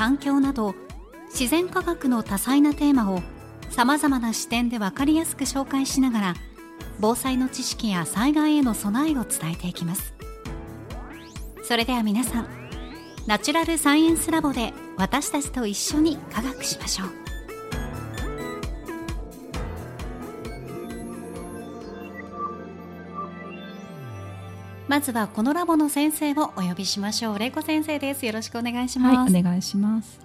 環境など自然科学の多彩なテーマをさまざまな視点で分かりやすく紹介しながら防災の知識や災害への備えを伝えていきます。それでは皆さんナチュラルサイエンスラボで私たちと一緒に科学しましょう。まずはこのラボの先生をお呼びしましょう。玲子先生です。よろしくお願いします、はい、お願いします。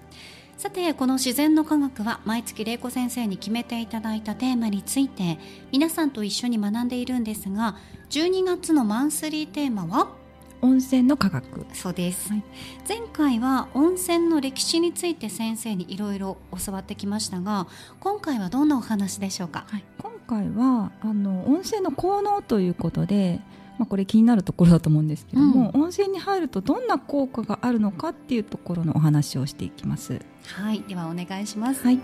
さてこの自然の科学は毎月玲子先生に決めていただいたテーマについて皆さんと一緒に学んでいるんですが12月のマンスリーテーマは？温泉の科学。そうです、はい、前回は温泉の歴史について先生にいろいろ教わってきましたが今回はどんなお話でしょうか、はい、今回はあの温泉の効能ということでまあ、これ気になるところだと思うんですけども、うん、温泉に入るとどんな効果があるのかっていうところのお話をしていきます。はいではお願いします。はい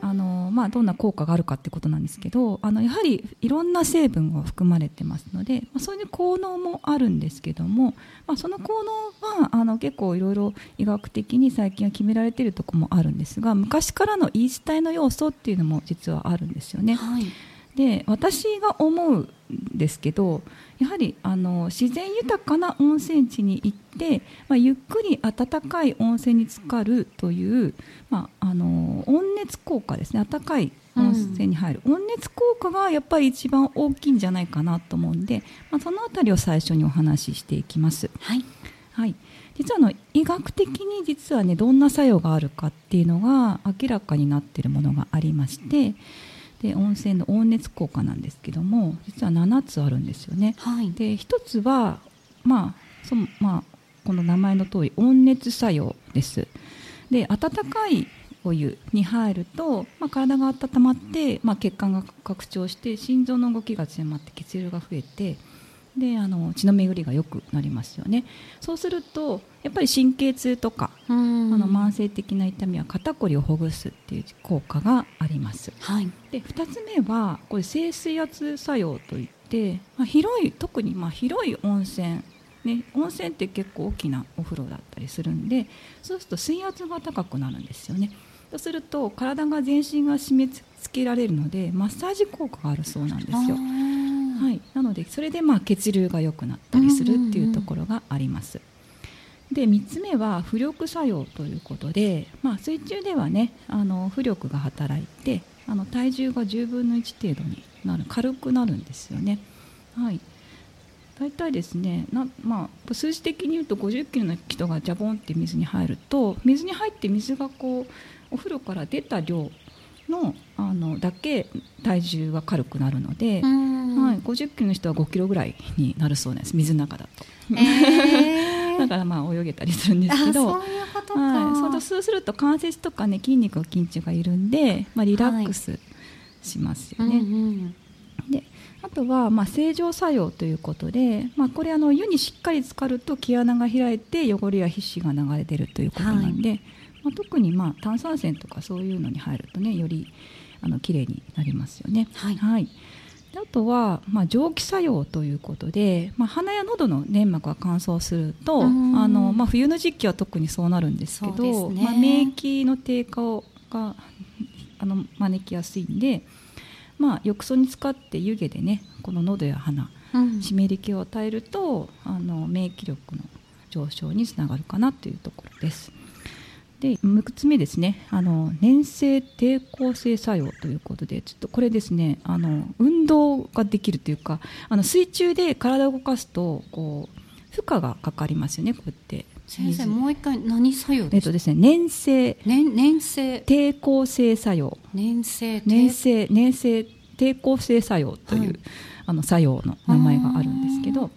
あのまあ、どんな効果があるかってことなんですけどあのやはりいろんな成分が含まれてますので、まあ、そういう効能もあるんですけども、まあ、その効能はあの結構いろいろ医学的に最近は決められているところもあるんですが昔からの言い伝えの要素っていうのも実はあるんですよね。はいで私が思うんですけどやはりあの自然豊かな温泉地に行って、まあ、ゆっくり温かい温泉に浸かるという、まあ、あの温熱効果ですね。温かい温泉に入る、うん、温熱効果がやっぱり一番大きいんじゃないかなと思うんで、まあ、その辺りを最初にお話ししていきます。はい、はい。実はの医学的に実はねどんな作用があるかっていうのが明らかになっているものがありまして、で温泉の温熱効果なんですけども実は7つあるんですよね。はい、で1つは、まあそまあ、この名前の通り温熱作用です。で温かいお湯に入ると、まあ、体が温まって、まあ、血管が拡張して心臓の動きが強まって血流が増えてであの血の巡りが良くなりますよね。そうするとやっぱり神経痛とかあの慢性的な痛みは肩こりをほぐすっていう効果があります、はい、で2つ目はこれ静水圧作用といって、まあ、広い特にまあ広い温泉ね、温泉って結構大きなお風呂だったりするんでそうすると水圧が高くなるんですよね。そうすると体が全身が締め付けられるのでマッサージ効果があるそうなんですよはい、なのでそれでまあ血流が良くなったりするっていうところがあります。で3つ目は浮力作用ということで、まあ、水中ではねあの浮力が働いてあの体重が10分の1程度になる軽くなるんですよね。はい、大体ですねな、まあ、数字的に言うと50キロの人がジャボンって水に入ると水に入って水がこうお風呂から出た量のあのだけ体重が軽くなるので、はい、50キロの人は5キロぐらいになるそうです。水の中だと。えー、だからまあ泳げたりするんですけど。そういうことはい、そうすると関節とかね筋肉の緊張がいるんで、まあ、リラックスしますよね。はいうんうん、であとはまあ正常作用ということで、まあ、これあの湯にしっかり浸かると毛穴が開いて汚れや皮脂が流れ出るということなんで、はい。まあ、特にまあ炭酸泉とかそういうのに入るとねよりあの綺麗になりますよね。はい、はいあとは、まあ、蒸気作用ということで、まあ、鼻や喉の粘膜が乾燥するとあの、まあ、冬の時期は特にそうなるんですけど、ね、まあ、免疫の低下をがあの招きやすいんで、まあ、浴槽に使って湯気でねこの喉や鼻、うん、湿り気を与えるとあの免疫力の上昇につながるかなというところです。で6つ目ですね。あの粘性抵抗性作用ということでちょっとこれですね。あの運動ができるというかあの水中で体を動かすとこう負荷がかかりますよねこうやって。先生もう一回何作用えっとですね粘性粘粘性。抵抗性作用。粘性粘性粘性抵抗性作用という、はい、あの作用の名前があるんですけど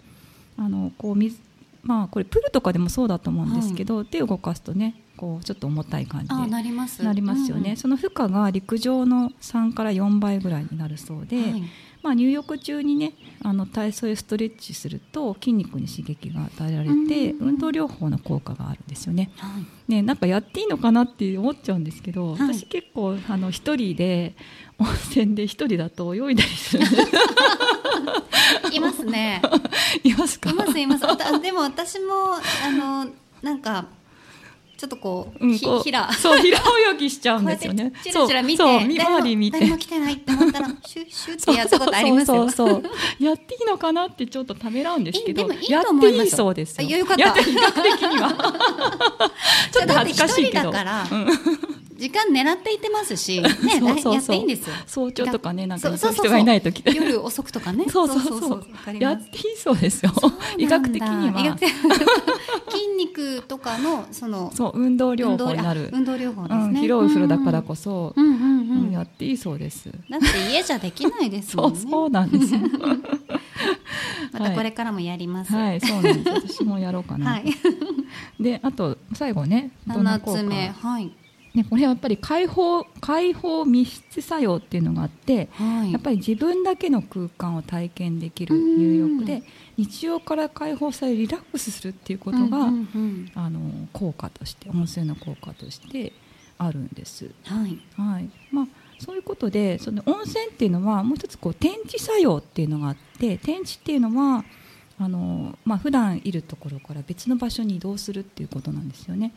あのこう水まあこれプールとかでもそうだと思うんですけど、はい、手を動かすとねこうちょっと重たい感じでなりますなりますよね、うんうん、その負荷が陸上の3から4倍ぐらいになるそうで、はい、まあ、入浴中にねあの体操やストレッチすると筋肉に刺激が与えられて、うん、運動療法の効果があるんですよね。はい、ねなんかやっていいのかなって思っちゃうんですけど、はい、私結構あの一人で温泉で一人だと泳いだりする いますね。いますか？いますいます。でも私もあのなんかちょっとこう、うん、ひひらそう平泳ぎしちゃうんですよね。見て、そう見回り見て誰も来てないって思ったらシュッシュってやったことありますよ。そうそうやっていいのかなってちょっとためらうんですけど、でもいいと思いますそうですよ。よかった。やって比較的には ちょっと恥ずかしいけど。だから、うん時間狙っていてますし、ね、そうそうやっていいんですよ。早朝とかね、なんか人がいない時夜遅くとかね。そうそうそうやっていいそうですよ。医学的には。筋肉とかのそのそう運動療法になる。運動療法ですね。広い風呂だからこそ、やっていいそうです。だって家じゃできないですもんね。そうなんですよ。またこれからもやります。はい、そうなんです。私もやろうかな。で、あと最後ね、七つ目、はい。ね、これはやっぱり解放解放密室作用っていうのがあって、はい、やっぱり自分だけの空間を体験できる入浴で日常から解放されリラックスするっていうことが、うん。あの効果として温泉の効果としてあるんです。はい、はい。まあそういうことでその温泉っていうのはもう一つこう天地作用っていうのがあって天地っていうのはあの、まあ普段いるところから別の場所に移動するっていうことなんですよね。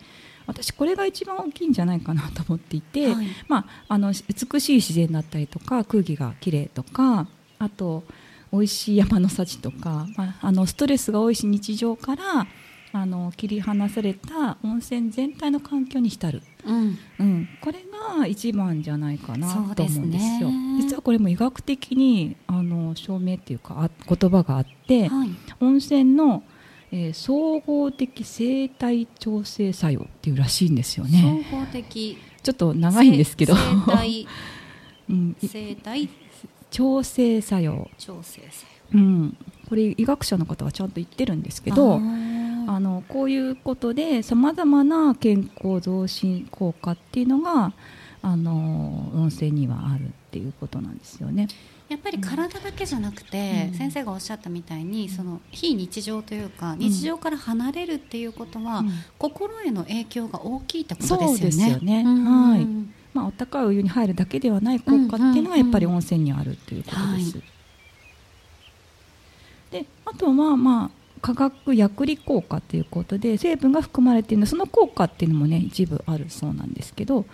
私これが一番大きいんじゃないかなと思っていて、はい、まあ、あの美しい自然だったりとか空気がきれいとかあと美味しい山の幸とか、まあ、あのストレスが多いし日常からあの切り離された温泉全体の環境に浸る、うんうん、これが一番じゃないかなと思うんですよ。すね、実はこれも医学的にあの証明っていうか言葉があって、はい、温泉のえー、総合的生態調整作用っていうらしいんですよね。総合的ちょっと長いんですけど。生態、うん、生態？調整作用。調整作用。うん、これ医学者の方がちゃんと言ってるんですけど。あのこういうことでさまざまな健康増進効果っていうのがあの温泉にはあるっていうことなんですよね。やっぱり体だけじゃなくて、うん、先生がおっしゃったみたいにその非日常というか日常から離れるっていうことは、うん、心への影響が大きいってことですよね。よね。はい。まあ、温かいお湯に入るだけではない効果っていうのがやっぱり温泉にあるということです。はい、であとはまあ化学薬理効果ということで成分が含まれているのその効果っていうのもね一部あるそうなんですけど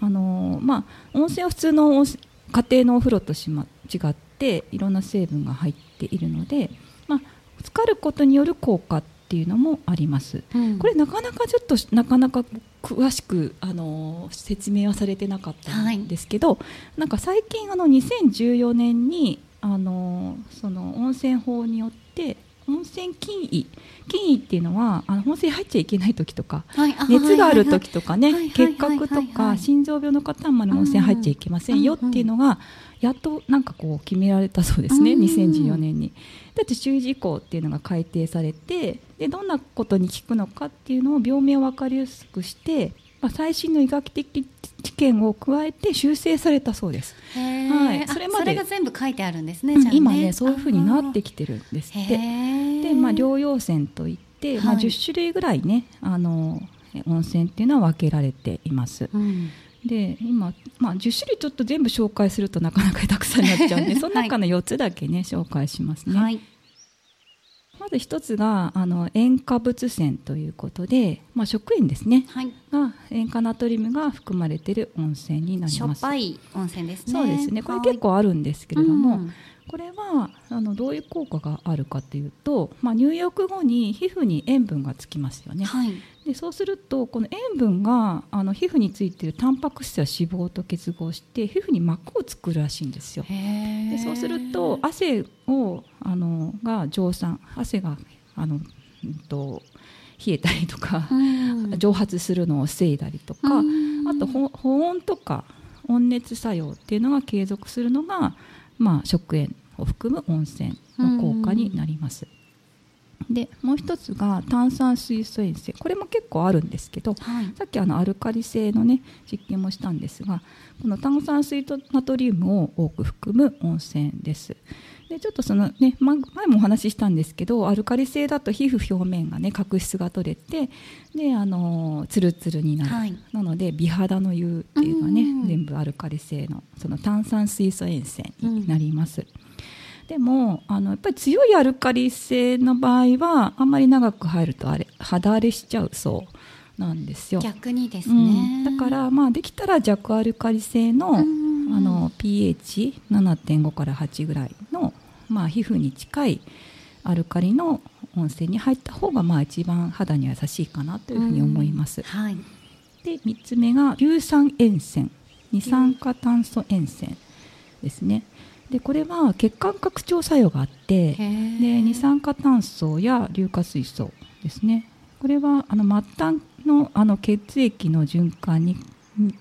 あのー、まあ温泉は普通の家庭のお風呂としま違っていろんな成分が入っているので、まあ、浸かることによる効果っていうのもあります、うん、これなかなかちょっとなかなか詳しくあの説明はされてなかったんですけど、はい、なんか最近あの2014年にあのその温泉法によって温泉禁医禁医っていうのはあの温泉入っちゃいけない時とか、はい、熱がある時とかね結核とか心臓病の方まで温泉入っちゃいけませんよっていうのが、やっとなんかこう決められたそうですね、2014年に。だって注意事項っていうのが改定されてでどんなことに効くのかっていうのを病名を分かりやすくしてまあ、最新の医学的知見を加えて修正されたそうです。はい、それまでが全部書いてあるんですね。ね今ねそういうふうになってきてるんですって。で、まあ療養泉といって、まあ10種類ぐらいねあの温泉っていうのは分けられています。うんで今、まあ、10種類ちょっと全部紹介するとなかなかたくさんになっちゃうんで その中の4つだけね紹介しますね。はい、まず一つがあの塩化物泉ということで、まあ、食塩ですね、はい、が塩化ナトリウムが含まれている温泉になりますしょっぱい温泉ですねそうですねこれ結構あるんですけれども、これはあのどういう効果があるかというと、まあ、入浴後に皮膚に塩分がつきますよね、はい、でそうするとこの塩分があの皮膚についているタンパク質や脂肪と結合して皮膚に膜を作るらしいんですよ。でそうすると汗をあのが蒸散汗があの、うんと、冷えたりとか、蒸発するのを防いだりとか、あと保温とか温熱作用っていうのが継続するのが、まあ、食塩を含む温泉の効果になります。でもう一つが炭酸水素塩泉これも結構あるんですけど、はい、さっきあのアルカリ性のね実験もしたんですがこの炭酸水とナトリウムを多く含む温泉です。でちょっとそのね前もお話ししたんですけどアルカリ性だと皮膚表面がね角質が取れてであのツルツルになる、はい、なので美肌の湯っていうのはね全部アルカリ性のその炭酸水素塩泉になります、うんでもあのやっぱり強いアルカリ性の場合はあんまり長く入るとあれ肌荒れしちゃうそうなんですよ。逆にですね、うん、だからまあできたら弱アルカリ性の,、あの pH7.5 から8ぐらいの、まあ、皮膚に近いアルカリの温泉に入った方がまあ一番肌に優しいかなというふうに思います。はい、で3つ目が硫酸塩泉。二酸化炭素塩泉ですね。でこれは血管拡張作用があってで二酸化炭素や硫化水素ですね。これはあの末端のあの血液の循環に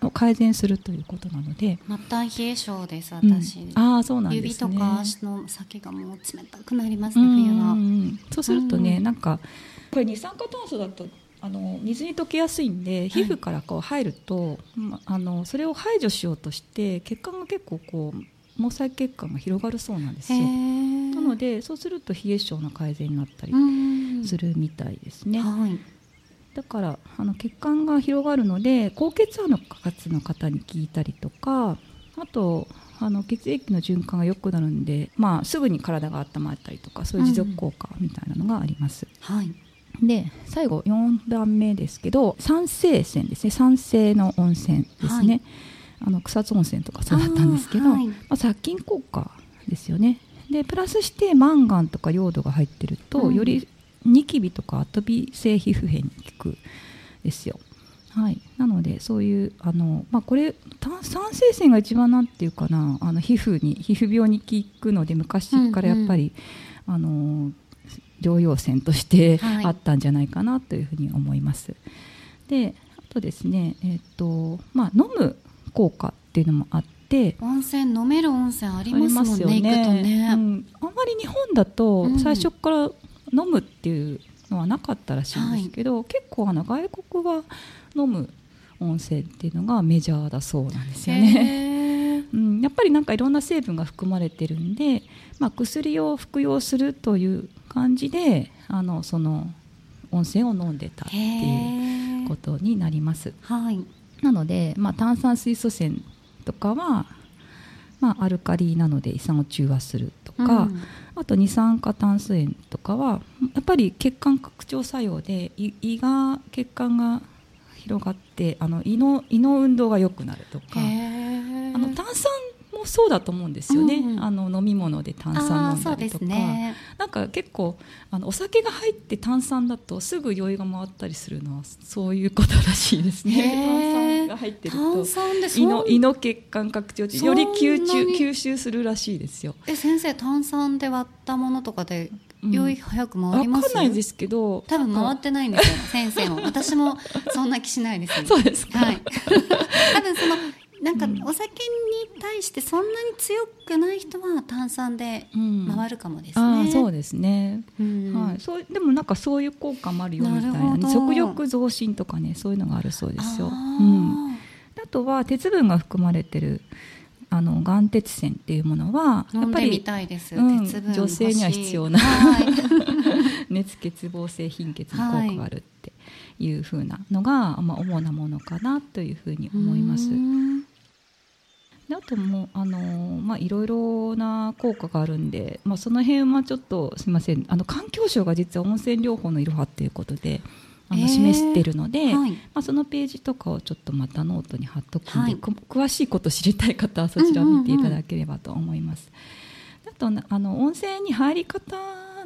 を改善するということなので。末端冷え性です私、うん、ああそうなんです、ね、指とか足の先がもう冷たくなりますね冬は、そうするとね、うん、なんかこれ二酸化炭素だとあの水に溶けやすいんで皮膚からこう入ると、はい、あのそれを排除しようとして血管が結構こう毛細血管が広がるそうなんですよ。なのでそうすると冷え性の改善になったりするみたいですね、はい、だからあの血管が広がるので高血圧の方に聞いたりとかあとあの血液の循環が良くなるんで、まあ、すぐに体が温まったりとかそういう持続効果みたいなのがあります。うん、はい。で最後4段目ですけど酸性泉ですね。酸性の温泉ですね、はいあの草津温泉とかそうだったんですけど、はい、まあ、殺菌効果ですよね。でプラスしてマンガンとかヨードが入ってると、うん、よりニキビとかアトピー性皮膚炎に効くですよ。はい、なのでそういうあの、まあ、これ炭酸性腺が一番なんていうかなあの皮膚に皮膚病に効くので昔からやっぱり、うんうん、あの療養泉としてあったんじゃないかなというふうに思います。はい、であとですね、えーとまあ、飲む効果っていうのもあって。温泉飲める温泉ありますよね。ね、うん、あんまり日本だと最初から飲むっていうのはなかったらしいんですけど、うん、結構あの外国は飲む温泉っていうのがメジャーだそうなんですよね。うん、やっぱりなんかいろんな成分が含まれてるんで、まあ、薬を服用するという感じであのその温泉を飲んでたっていうことになります。はいなので、まあ、炭酸水素泉とかは、まあ、アルカリなので胃酸を中和するとか、うん、あと二酸化炭素塩とかはやっぱり血管拡張作用で胃が血管が広がってあの胃の胃の運動が良くなるとかあの炭酸もそうだと思うんですよね、うん、あの飲み物で炭酸飲んだりとか、ね、なんか結構あのお酒が入って炭酸だとすぐ酔いが回ったりするのはそういうことらしいですね。炭酸が入ってると胃の胃の血管拡張より吸収吸収するらしいですよ。え先生炭酸で割ったものとかで酔い早く回ります、うん、かんないですけど多分回ってないんですよ先生も。私もそんな気しないです、そうですか、はい、多分そのなんかお酒に対してそんなに強くない人は炭酸で回るかもですね。うん、そうですね。うん、はい。そうでもなんかそういう効果もあるよみたいな、ね、食欲増進とかねそういうのがあるそうですよ。うん。あとは鉄分が含まれてるあの眼鉄線っていうものはやっぱり、うん、女性には必要な、はい、熱欠乏性貧血の効果があるっていうふうなのが、まあ、主なものかなというふうに思います。であともあのまあいろいろな効果があるんで、まあ、その辺はちょっとすみません。あの環境省が実は温泉療法のいろはっていうことであの示してるので、えー。はい、まあ、そのページとかをちょっとまたノートに貼っとくんで、はい、詳しいこと知りたい方はそちらを見ていただければと思います。うんうんうん、あとあの温泉に入り方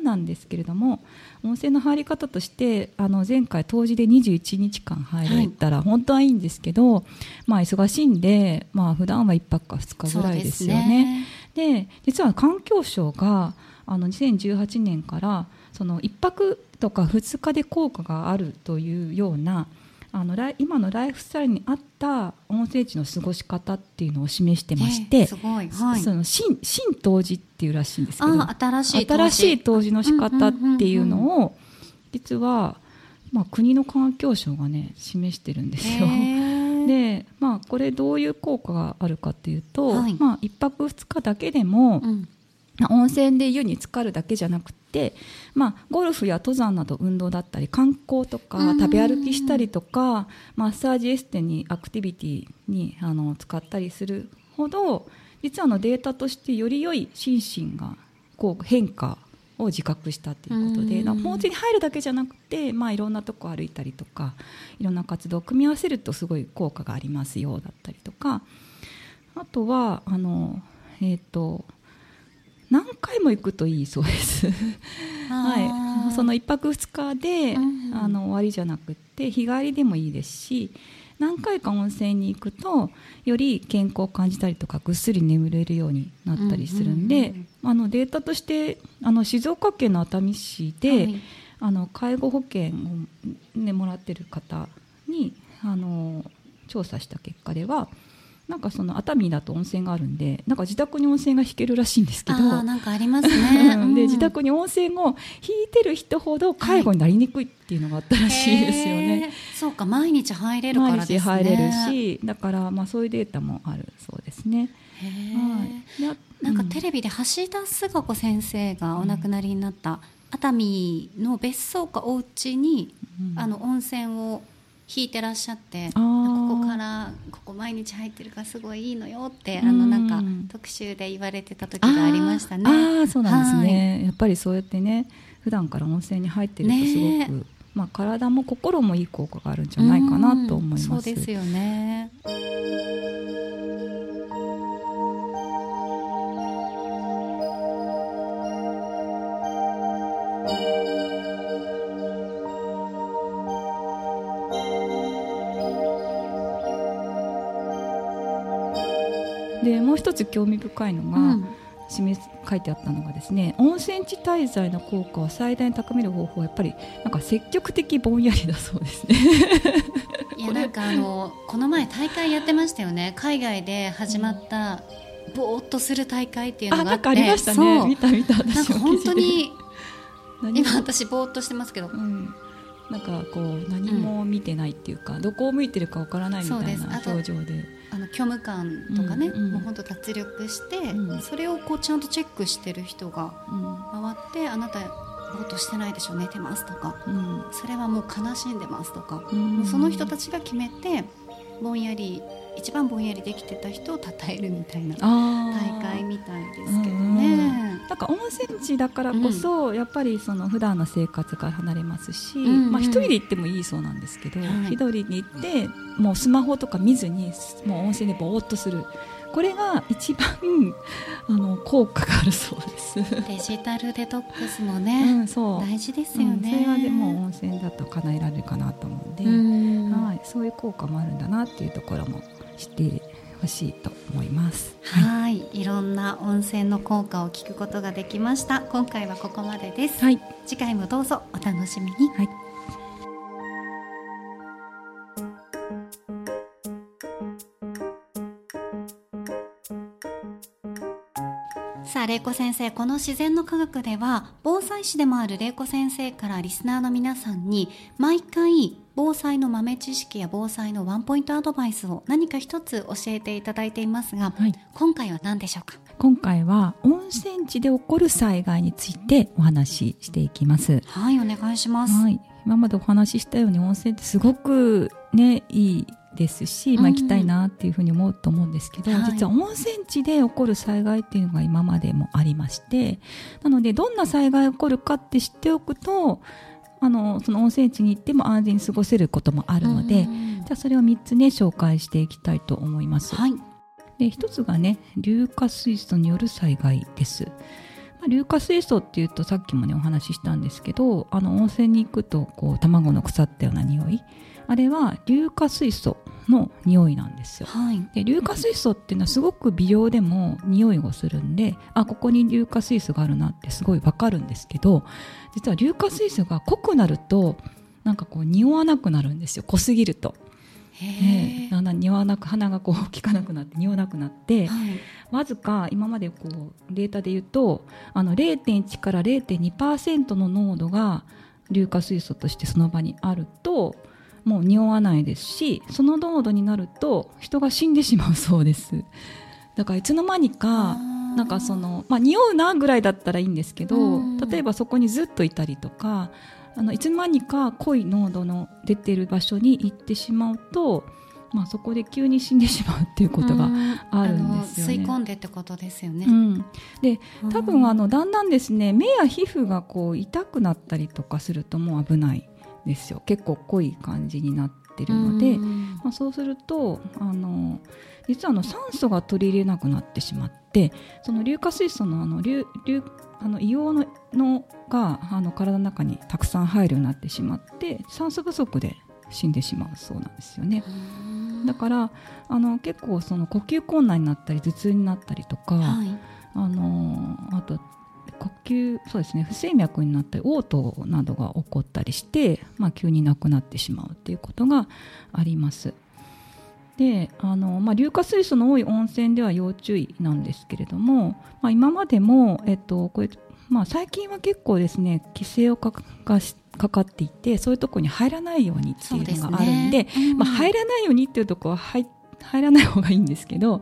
なんですけれども温泉の入り方としてあの前回冬至で21日間入れたら本当はいいんですけど、はい、まあ忙しいんで、まあ普段は1泊か2日ぐらいですよね。で、ね、実は環境省があの2018年からその1泊とか2日で効果があるというようなあの今のライフスタイルに合った温泉地の過ごし方っていうのを示してまして、えーはい、その新新冬至っていうらしいんですけど新しい新しい冬至の仕方っていうのを、実は、まあ、国の環境省がね示してるんですよ。で、まあ、これどういう効果があるかっていうと、はい、まあ、1泊2日だけでも、うん。温泉で湯に浸かるだけじゃなくて、まあ、ゴルフや登山など運動だったり観光とか食べ歩きしたりとかマッサージエステにアクティビティにあの使ったりするほど実はのデータとしてより良い心身がこう変化を自覚したということで温泉に入るだけじゃなくて、まあ、いろんなとこ歩いたりとかいろんな活動を組み合わせるとすごい効果がありますよだったりとか。あとはあの、えーと何回も行くといいそうです。はい、その1泊2日で、うん、あの終わりじゃなくて日帰りでもいいですし何回か温泉に行くとより健康を感じたりとかぐっすり眠れるようになったりするんで、あのデータとしてあの静岡県の熱海市で、はい、あの介護保険を、ね、もらってる方にあの調査した結果ではなんかその熱海だと温泉があるんでなんか自宅に温泉が引けるらしいんですけどなんかありますね、で自宅に温泉を引いてる人ほど介護になりにくいっていうのがあったらしいですよね、はい、そうか毎日入れるからですね。毎日入れるしだからまあそういうデータもあるそうですね。はい、なんかテレビで橋田壽賀子先生がお亡くなりになった熱海の別荘かお家に、うん、あの温泉を引いてらっしゃってここからここ毎日入ってるからすごいいいのよってあのなんか特集で言われてた時がありましたね。ああそうなんですね、はい、やっぱりそうやってね普段から温泉に入ってるとすごく、ね、まあ、体も心もいい効果があるんじゃないかなと思います。そうですよね一つ興味深いのが、うん。示書いてあったのがですね温泉地滞在の効果を最大に高める方法はやっぱりなんか積極的ぼんやりだそうですね。いやなんかあのこの前大会やってましたよね。海外で始まったぼーっとする大会っていうのがあって。ありましたね。見た見たなんか本当に今私ぼーっとしてますけど、うん、なんかこう何も見てないっていうか、うん、どこを向いてるかわからないみたいな表情で。虚無感とかね、うんうん、もう本当脱力して、うん、それをこうちゃんとチェックしてる人が回って、あなたぼーっとしてないでしょ寝てますとか、うん、それはもう悲しんでますとか、うん、その人たちが決めてぼんやり一番ぼんやりできてた人を称えるみたいな大会みたいですけどね。なんか温泉地だからこそ、うん、やっぱりその普段の生活から離れますし、うんうん、まあ一人で行ってもいいそうなんですけど、一、はい、人に行ってもうスマホとか見ずにもう温泉でぼーっとする。これが一番あの効果があるそうです。デジタルデトックスもね、うん、そう大事ですよね。うん、それはでも温泉だと叶えられるかなと思うんで、うんはい、そういう効果もあるんだなっていうところも知ってほしいと思います。はい。いろんな温泉の効果を聞くことができました。今回はここまでです、はい、次回もどうぞお楽しみに、はい。さあ、玲子先生、この自然の科学では、防災士でもある玲子先生からリスナーの皆さんに、毎回防災の豆知識や防災のワンポイントアドバイスを何か一つ教えていただいていますが、はい、今回は何でしょうか？今回は温泉地で起こる災害についてお話ししていきます。はいお願いします、はい、今までお話ししたように温泉ってすごくねいいですし、まあ、行きたいなっていうふうに思うと思うんですけど、うん、実は温泉地で起こる災害っていうのが今までもありましてなのでどんな災害が起こるかって知っておくとあのその温泉地に行っても安全に過ごせることもあるので、じゃあそれを3つね紹介していきたいと思います。はい、で一つがね硫化水素による災害です。硫化水素っていうとさっきもねお話ししたんですけどあの温泉に行くとこう卵の腐ったような匂いあれは硫化水素の匂いなんですよ、はい、で硫化水素っていうのはすごく微量でも匂いをするんであここに硫化水素があるなってすごいわかるんですけど実は硫化水素が濃くなるとなんかこう匂わなくなるんですよ。濃すぎると。えー、だんだん匂わなく鼻がこう効かなくなって匂わなくなって、はい、わずか今までこうデータで言うとあの0.1から0.2%の濃度が硫化水素としてその場にあるともう匂わないですしその濃度になると人が死んでしまうそうです。だからいつの間にかなんかその、まあ、匂うなぐらいだったらいいんですけど例えばそこにずっといたりとかあのいつの間にか濃い濃度の出てる場所に行ってしまうと、まあ、そこで急に死んでしまうっていうことがあるんですよね。吸い込んでってことですよね。うん、で多分あのだんだんですね目や皮膚がこう痛くなったりとかするともう危ないですよ。結構濃い感じになってるので、まあ、そうするとあの実はあの酸素が取り入れなくなってしまってその硫化水素のあの硫硫あの硫黄ののがあの体の中にたくさん入るようになってしまって酸素不足で死んでしまうそうなんですよね。だからあの結構その呼吸困難になったり頭痛になったりとか、はい、あのあと呼吸そうですね不整脈になったり嘔吐などが起こったりして、まあ、急に亡くなってしまうっていうことがあります。であの、まあ、硫化水素の多い温泉では要注意なんですけれども、まあ、今までも、えっとこれまあ、最近は結構ですね規制をかかしかかっていてそういうところに入らないようにっていうのがあるんで、ね。うん、まあ、入らないようにっていうところは入入らない方がいいんですけど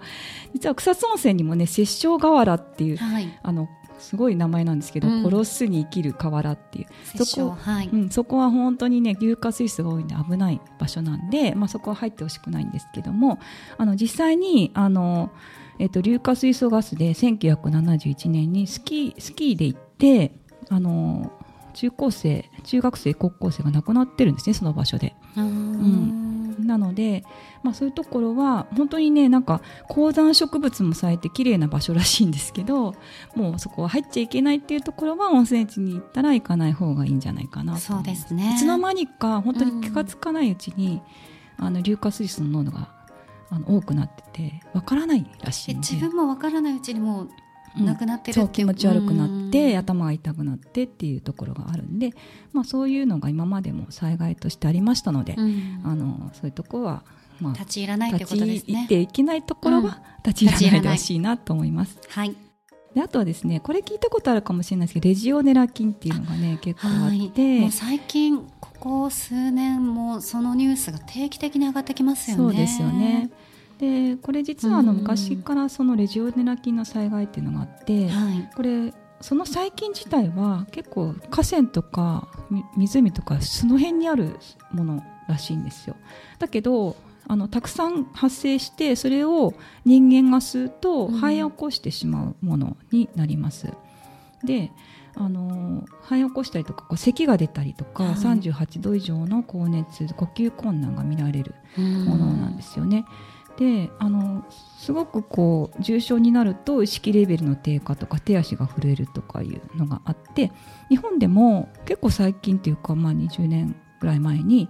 実は草津温泉にもね殺生河原っていう、はい、あのすごい名前なんですけど、うん、殺すに生きる河原っていう。そこ,、はい。うん、そこは本当にね硫化水素が多いんで危ない場所なんで、まあ、そこは入ってほしくないんですけどもあの実際にあの、えっと、硫化水素ガスで1971年にスキースキーで行ってあの中高生中学生高校生が亡くなってるんですねその場所で。うん。なので、まあ、そういうところは本当にねなんか高山植物も咲いて綺麗な場所らしいんですけどもうそこは入っちゃいけないっていうところは温泉地に行ったら行かない方がいいんじゃないかなそうですね。いつの間にか本当に気が付かないうちに、うん、あの硫化水素の濃度があの多くなっててわからないらしい自分もわからないうちにもうなくなってる、う。ん、気持ち悪くなって頭が痛くなってっていうところがあるんで、まあ、そういうのが今までも災害としてありましたので、うん、あのそういうところは、まあ、立ち入らないということですね。立ち入っていけないところは立ち入らないでほしいなと思います。はい。であとはですねこれ聞いたことあるかもしれないですけどレジオネラ菌っていうのがね結構あって、はい、最近ここ数年もそのニュースが定期的に上がってきますよね。そうですよねでこれ実はあの昔からそのレジオネラ菌の災害っていうのがあって、これその細菌自体は結構河川とか湖とかその辺にあるものらしいんですよ。だけどあのたくさん発生してそれを人間が吸うと肺を起こしてしまうものになります、うん、であの肺を起こしたりとかこう咳が出たりとか、はい、38度以上の高熱呼吸困難が見られるものなんですよね。うんであのすごくこう重症になると意識レベルの低下とか手足が震えるとかいうのがあって日本でも結構最近というか、まあ、20年ぐらい前に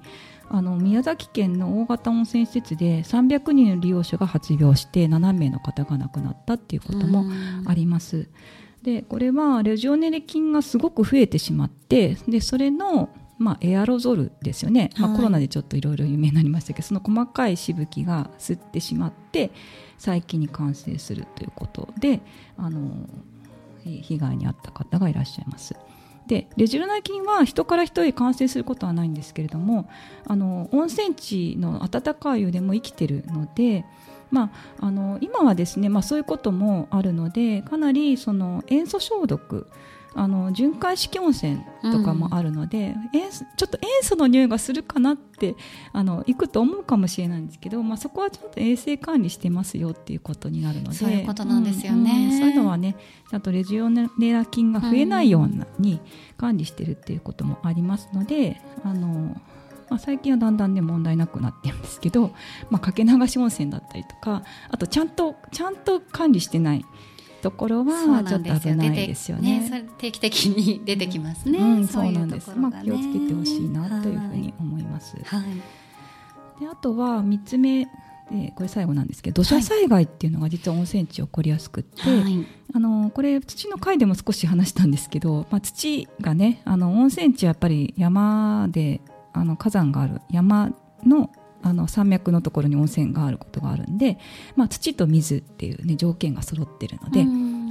あの宮崎県の大型温泉施設で300人の利用者が発病して7名の方が亡くなったっていうこともあります。でこれはレジオネレ菌がすごく増えてしまってでそれのまあ、エアロゾルですよね、まあ、コロナでちょっといろいろ有名になりましたけど、その細かいしぶきが吸ってしまって細菌に感染するということであの被害に遭った方がいらっしゃいます。でレジオネラ菌は人から人へ感染することはないんですけれどもあの温泉地の温かい湯でも生きてるので、まあ、あの今はですね、まあ、そういうこともあるのでかなりその塩素消毒あの循環式温泉とかもあるので、うん、ちょっと塩素の匂いがするかなってあの行くと思うかもしれないんですけど、まあ、そこはちょっと衛生管理してますよっていうことになるのでそういうことなんですよね、うんうん、そういうのはねちゃんとレジオネラ菌が増えないように管理してるっていうこともありますので、あのまあ、最近はだんだんね問題なくなってるんですけど、まあ、かけ流し温泉だったりとかあとちゃんとちゃんと管理してないところはちょっと危ないですよね。ね定期的に出てきますね。うん、そうなんです。まあ気をつけてほしいなというふうに思います。はい、であとは三つ目でこれ最後なんですけど土砂災害っていうのが実は温泉地起こりやすくって、はい、あのこれ土の回でも少し話したんですけど、まあ、土がねあの温泉地はやっぱり山であの火山がある山のあの山脈のところに温泉があることがあるんで、まあ、土と水っていう、ね、条件が揃ってるので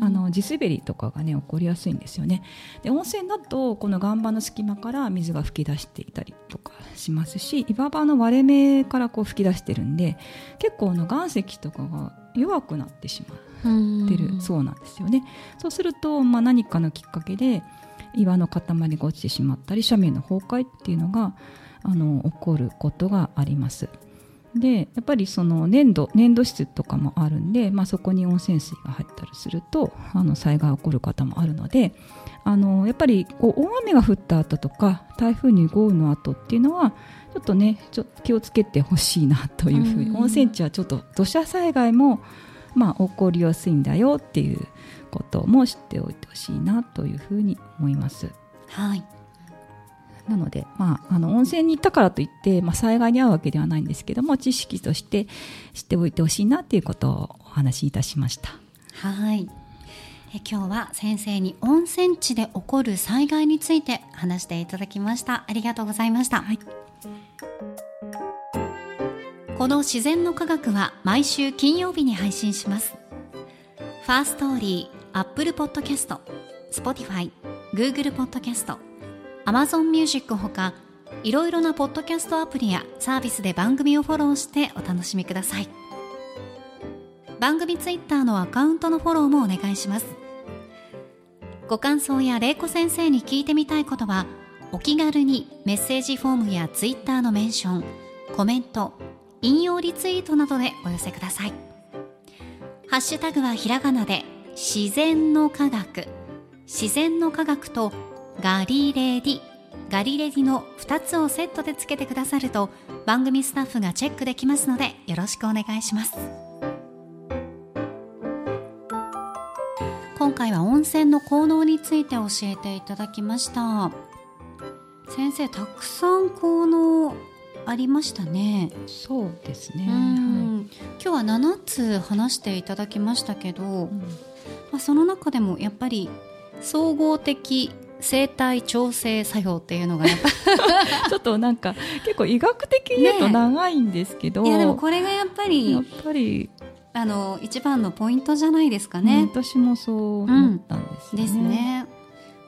あの地滑りとかがね起こりやすいんですよね。で温泉だとこの岩盤の隙間から水が噴き出していたりとかしますし岩場の割れ目からこう吹き出してるんで結構の岩石とかが弱くなってしまってるそうなんですよね。そうすると、まあ、何かのきっかけで岩の塊が落ちてしまったり斜面の崩壊っていうのがあの起こることがあります。でやっぱりその粘土粘土質とかもあるんで、まあ、そこに温泉水が入ったりするとあの災害起こる方もあるのであのやっぱりこう大雨が降った後とか台風に豪雨の後っていうのはちょっとねちょ気をつけてほしいなというふうに、温泉地はちょっと土砂災害も、まあ、起こりやすいんだよっていうことも知っておいてほしいなというふうに思います。はいなので、まあ、あの温泉に行ったからといって、まあ、災害に遭うわけではないんですけども知識として知っておいてほしいなということをお話しいたしました。はい。え今日は先生に温泉地で起こる災害について話していただきました。ありがとうございました、はい、この自然の科学は毎週金曜日に配信します。ファーストーリーアップルポッドキャスト Spotify、Google ポッドキャスト Amazon Music ほかいろいろなポッドキャストアプリやサービスで番組をフォローしてお楽しみください。番組ツイッターのアカウントのフォローもお願いします。ご感想や玲子先生に聞いてみたいことはお気軽にメッセージフォームやツイッターのメンションコメント引用リツイートなどでお寄せください。ハッシュタグはひらがなで自然の科学。自然の科学とガリレディ。ガリレディの2つをセットでつけてくださると番組スタッフがチェックできますのでよろしくお願いします。今回は温泉の効能について教えていただきました。先生たくさん効能ありましたね。そうですね、はい、今日は7つ話していただきましたけど、うん、まあ、その中でもやっぱり総合的生体調整作用っていうのが ちょっとなんか結構医学的に言うと長いんですけど、ね、いやでもこれがやっぱりやっぱり。あの一番のポイントじゃないですかね。私もそう思ったんです、ね。うん、ですね。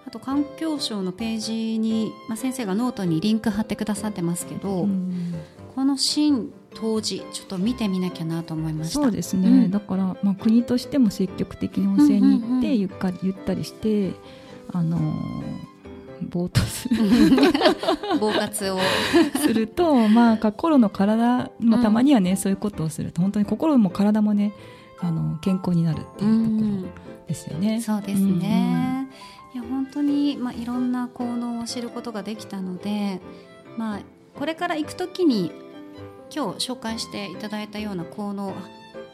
あと環境省のページに、まあ、先生がノートにリンク貼ってくださってますけど、うん、この新湯治ちょっと見てみなきゃなと思いました。そうですね、うん、だから、まあ、国としても積極的に温泉に行ってゆっかりゆったりしてあのぼーっとする。ぼー活を。するとまあ心の体、まあ、たまにはね、うん、そういうことをすると本当に心も体もねあの健康になるっていうところですよね。うん、そうですね、うんうん、いや本当に、まあ、いろんな効能を知ることができたので、まあ、これから行く時に今日紹介していただいたような効能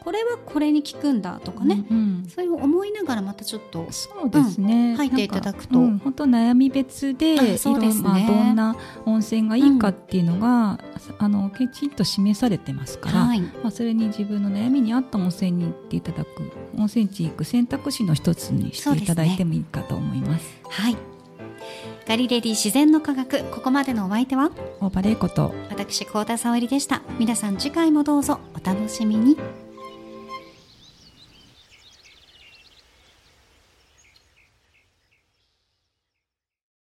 これはこれに効くんだとかね、うんうん、そういう思いながらまたちょっとそうですね、うん、入っていただくと、うん、本当悩み別でそうです、ね、まあ、どんな温泉がいいかっていうのが、あのきちんと示されてますから、はい、まあ、それに自分の悩みに合った温泉に行っていただく温泉地行く選択肢の一つにしていただいてもいいかと思います。すね、はい。ガリレディ自然の科学ここまでのお相手は？大場玲子と。私幸田沙織でした。皆さん次回もどうぞお楽しみに